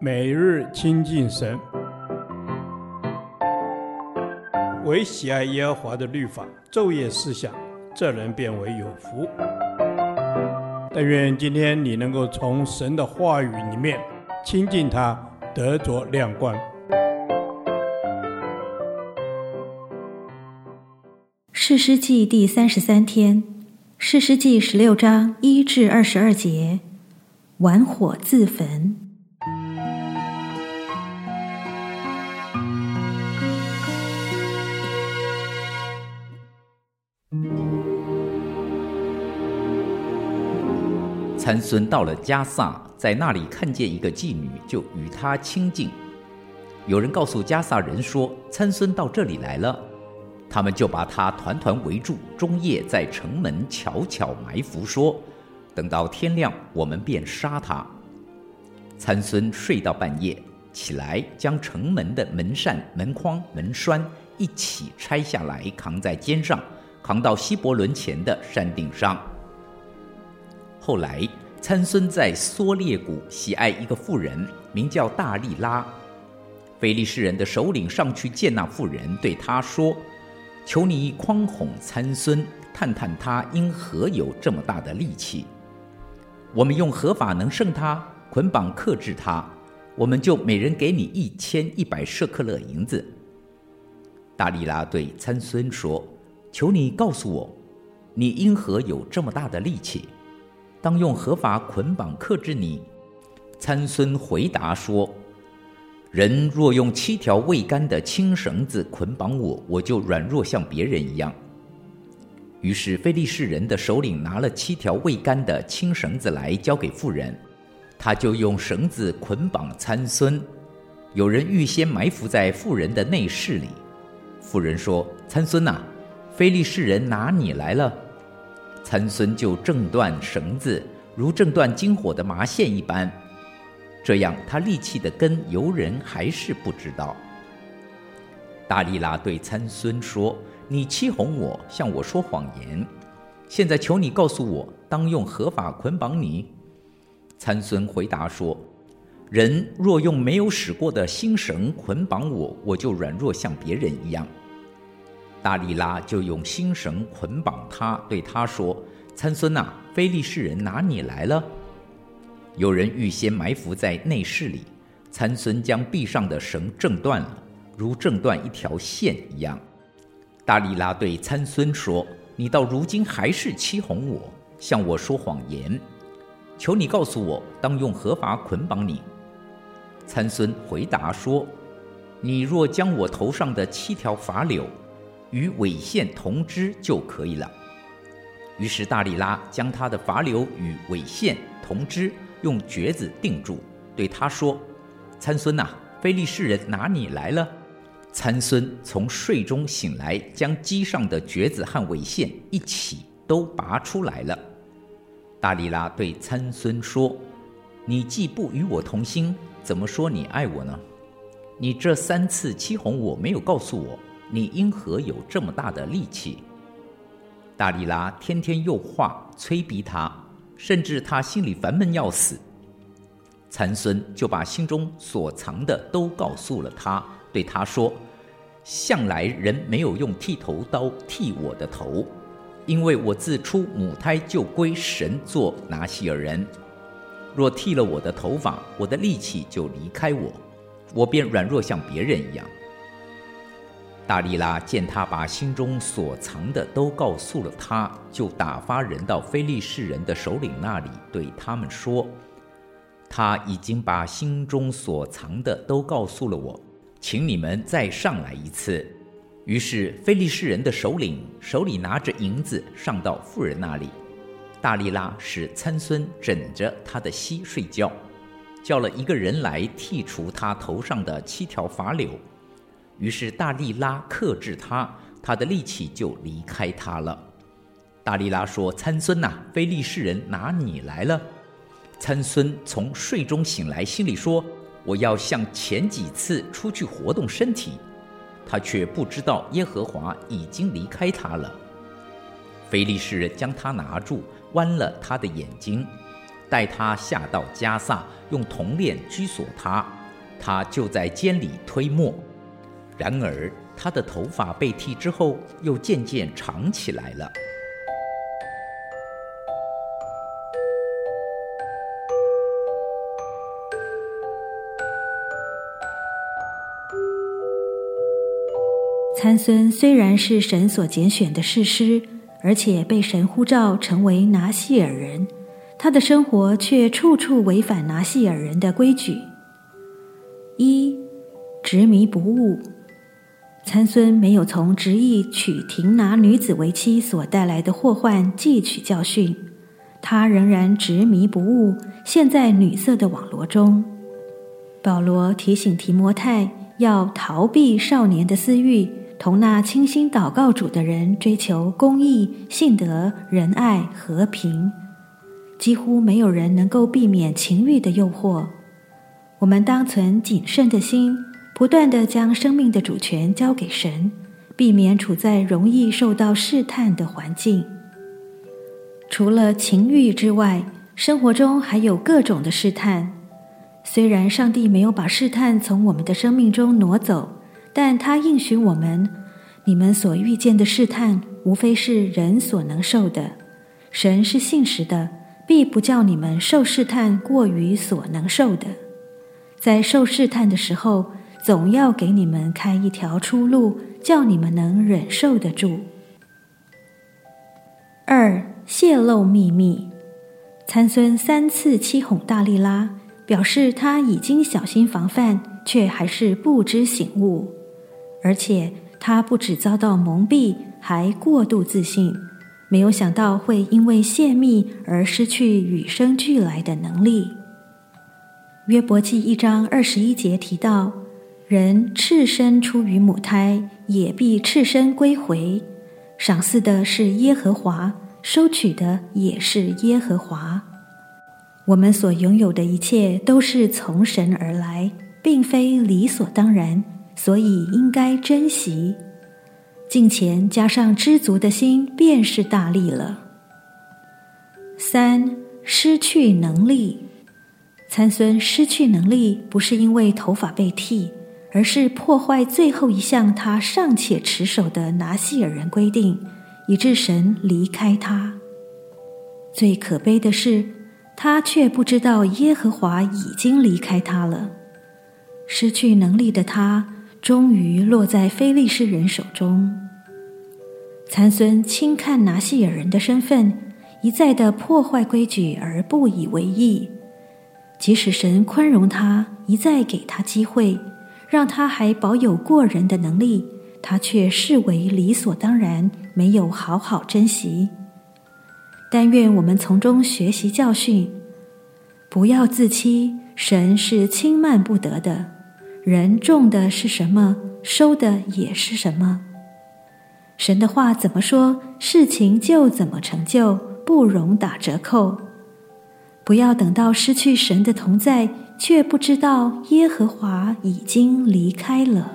每日亲近神，唯喜爱耶和华的律法，昼夜思想，这人便为有福。但愿今天你能够从神的话语里面亲近他，得着亮光。士师记第三十三天，士师记十六章一至二十二节，玩火自焚。参孙到了迦萨，在那里看见一个妓女，就与她亲近。有人告诉迦萨人说：“参孙到这里来了。”他们就把他团团围住，终夜在城门悄悄埋伏，说：“等到天亮，我们便杀他。”参孙睡到半夜，起来将城门的门扇、门框、门栓一起拆下来，扛在肩上，扛到希伯伦前的山顶上。后来，参孙在梭列谷喜爱一个妇人，名叫大利拉。非利士人的首领上去见那妇人，对他说。求你诓哄参孙，探探他因何有这么大的力气。我们用何法能胜他？捆绑克制他，我们就每人给你一千一百舍客勒银子。大利拉对参孙说：“求你告诉我，你因何有这么大的力气？当用何法捆绑克制你？”参孙回答说。人若用七条未干的青绳子捆绑我，我就软弱像别人一样。于是非利士人的首领拿了七条未干的青绳子来交给妇人，他就用绳子捆绑参孙。有人预先埋伏在妇人的内室里。妇人说：“参孙呐，非利士人拿你来了。”参孙就挣断绳子，如挣断金火的麻线一般。这样，他力气的根由人还是不知道。大利拉对参孙说：“你欺哄我，向我说谎言。现在求你告诉我，当用何法捆绑你？”参孙回答说：“人若用没有使过的新绳捆绑我，我就软弱像别人一样。”大利拉就用心绳捆绑他，对他说：“参孙呐，非利士人拿你来了。”有人预先埋伏在内室里，参孙将臂上的绳挣断了，如挣断一条线一样。大利拉对参孙说：“你到如今还是欺哄我，向我说谎言。求你告诉我，当用何法捆绑你？”参孙回答说：“你若将我头上的七条发柳与尾线同织就可以了。”于是大力拉将他的发綹与尾线同织。用橛子定住，对他说：“参孙呐，非利士人拿你来了。”参孙从睡中醒来，将机上的橛子和尾线一起都拔出来了。大力拉对参孙说：“你既不与我同心，怎么说你爱我呢？你这三次欺哄我，没有告诉我，你因何有这么大的力气？”大利拉天天诱惑催逼他。甚至他心里烦闷要死，参孙就把心中所藏的都告诉了他，对他说：“向来人没有用剃头刀剃我的头，因为我自出母胎就归神做拿细耳人。若剃了我的头发，我的力气就离开我，我便软弱像别人一样。”大利拉见他把心中所藏的都告诉了他，就打发人到非利士人的首领那里，对他们说：“他已经把心中所藏的都告诉了我，请你们再上来一次。”于是非利士人的首领手里拿着银子上到妇人那里，大利拉使参孙枕着他的膝睡觉，叫了一个人来剔除他头上的七条发綹。于是大利拉克制他，他的力气就离开他了。大利拉说：“参孙呐，非利士人拿你来了。”参孙从睡中醒来，心里说：“我要像前几次出去活动身体。”他却不知道耶和华已经离开他了。非利士人将他拿住，剜了他的眼睛，带他下到迦萨，用铜链拘锁他，他就在监里推磨。然而他的头发被剃之后，又渐渐长起来了。参孙虽然是神所拣选的士师，而且被神呼召成为拿细尔人，他的生活却处处违反拿细尔人的规矩。一、执迷不悟。参孙没有从执意娶亭拿女子为妻所带来的祸患汲取教训，他仍然执迷不悟，陷在女色的网罗中。保罗提醒提摩太要逃避少年的私欲。同那倾心祷告主的人追求公义、信德、仁爱、和平，几乎没有人能够避免情欲的诱惑。我们当存谨慎的心，不断地将生命的主权交给神，避免处在容易受到试探的环境。除了情欲之外，生活中还有各种的试探。虽然上帝没有把试探从我们的生命中挪走。但他应许我们：你们所遇见的试探，无非是人所能受的。神是信实的，必不叫你们受试探过于所能受的。在受试探的时候，总要给你们开一条出路，叫你们能忍受得住。二、泄露秘密。参孙三次欺哄大利拉，表示他已经小心防范，却还是不知醒悟。而且他不只遭到蒙蔽，还过度自信，没有想到会因为泄密而失去与生俱来的能力。约伯记一章二十一节提到：“人赤身出于母胎，也必赤身归回。赏赐的是耶和华，收取的也是耶和华。”我们所拥有的一切都是从神而来，并非理所当然。所以应该珍惜，敬虔加上知足的心，便是大利了。三、失去能力。参孙失去能力，不是因为头发被剃，而是破坏最后一项他尚且持守的拿细尔人规定，以致神离开他。最可悲的是，他却不知道耶和华已经离开他了。失去能力的他。终于落在非利士人手中。参孙轻看拿细尔人的身份，一再的破坏规矩而不以为意。即使神宽容他，一再给他机会，让他还保有过人的能力，他却视为理所当然，没有好好珍惜。但愿我们从中学习教训，不要自欺，神是轻慢不得的。人种的是什么，收的也是什么。神的话怎么说，事情就怎么成就，不容打折扣。不要等到失去神的同在，却不知道耶和华已经离开了。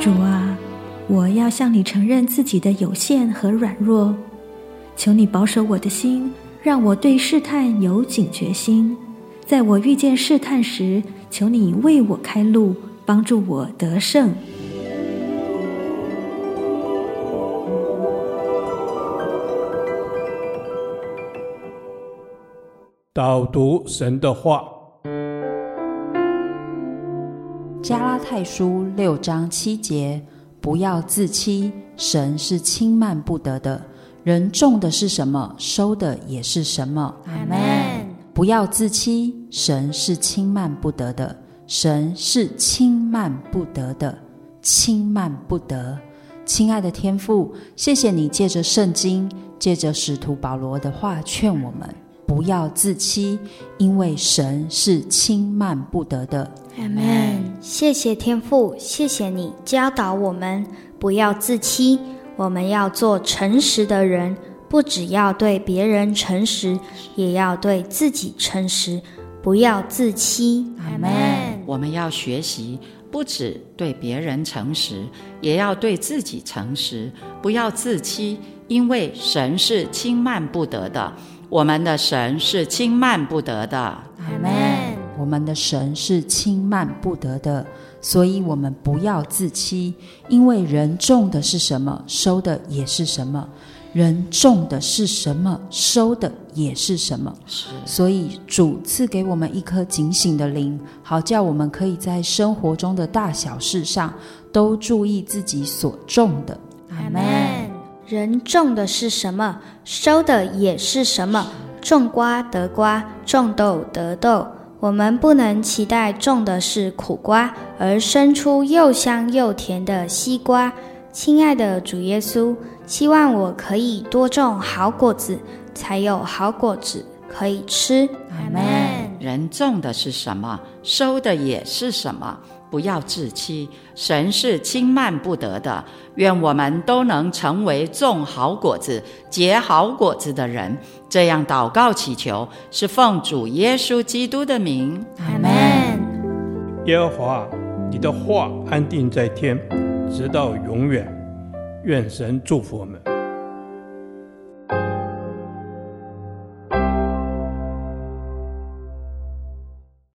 主啊。我要向你承认自己的有限和软弱，求你保守我的心，让我对试探有警觉心。在我遇见试探时，求你为我开路，帮助我得胜。导读神的话，加拉太书六章七节。不要自欺，神是轻慢不得的。人种的是什么，收的也是什么。阿门。不要自欺，神是轻慢不得的。神是轻慢不得的，轻慢不得。亲爱的天父，谢谢你借着圣经，借着使徒保罗的话劝我们。不要自欺，因为神是轻慢不得的。阿门。谢谢天父，谢谢你教导我们不要自欺。我们要做诚实的人，不只要对别人诚实，也要对自己诚实。不要自欺。阿门。我们要学习不只对别人诚实，也要对自己诚实，不要自欺，因为神是轻慢不得的。我们的神是轻慢不得的。阿门。我们的神是轻慢不得的，所以我们不要自欺，因为人种的是什么，收的也是什么。人种的是什么，收的也是什么。是，所以主赐给我们一颗警醒的灵，好叫我们可以在生活中的大小事上都注意自己所种的。阿们。人种的是什么，收的也是什么。种瓜得瓜，种豆得豆。我们不能期待种的是苦瓜，而生出又香又甜的西瓜。亲爱的主耶稣，希望我可以多种好果子，才有好果子可以吃。阿门。人种的是什么，收的也是什么。不要自欺，神是轻慢不得的。愿我们都能成为种好果子、结好果子的人。这样祷告祈求，是奉主耶稣基督的名。阿门。耶和华，你的话安定在天。直到永远，愿神祝福我们。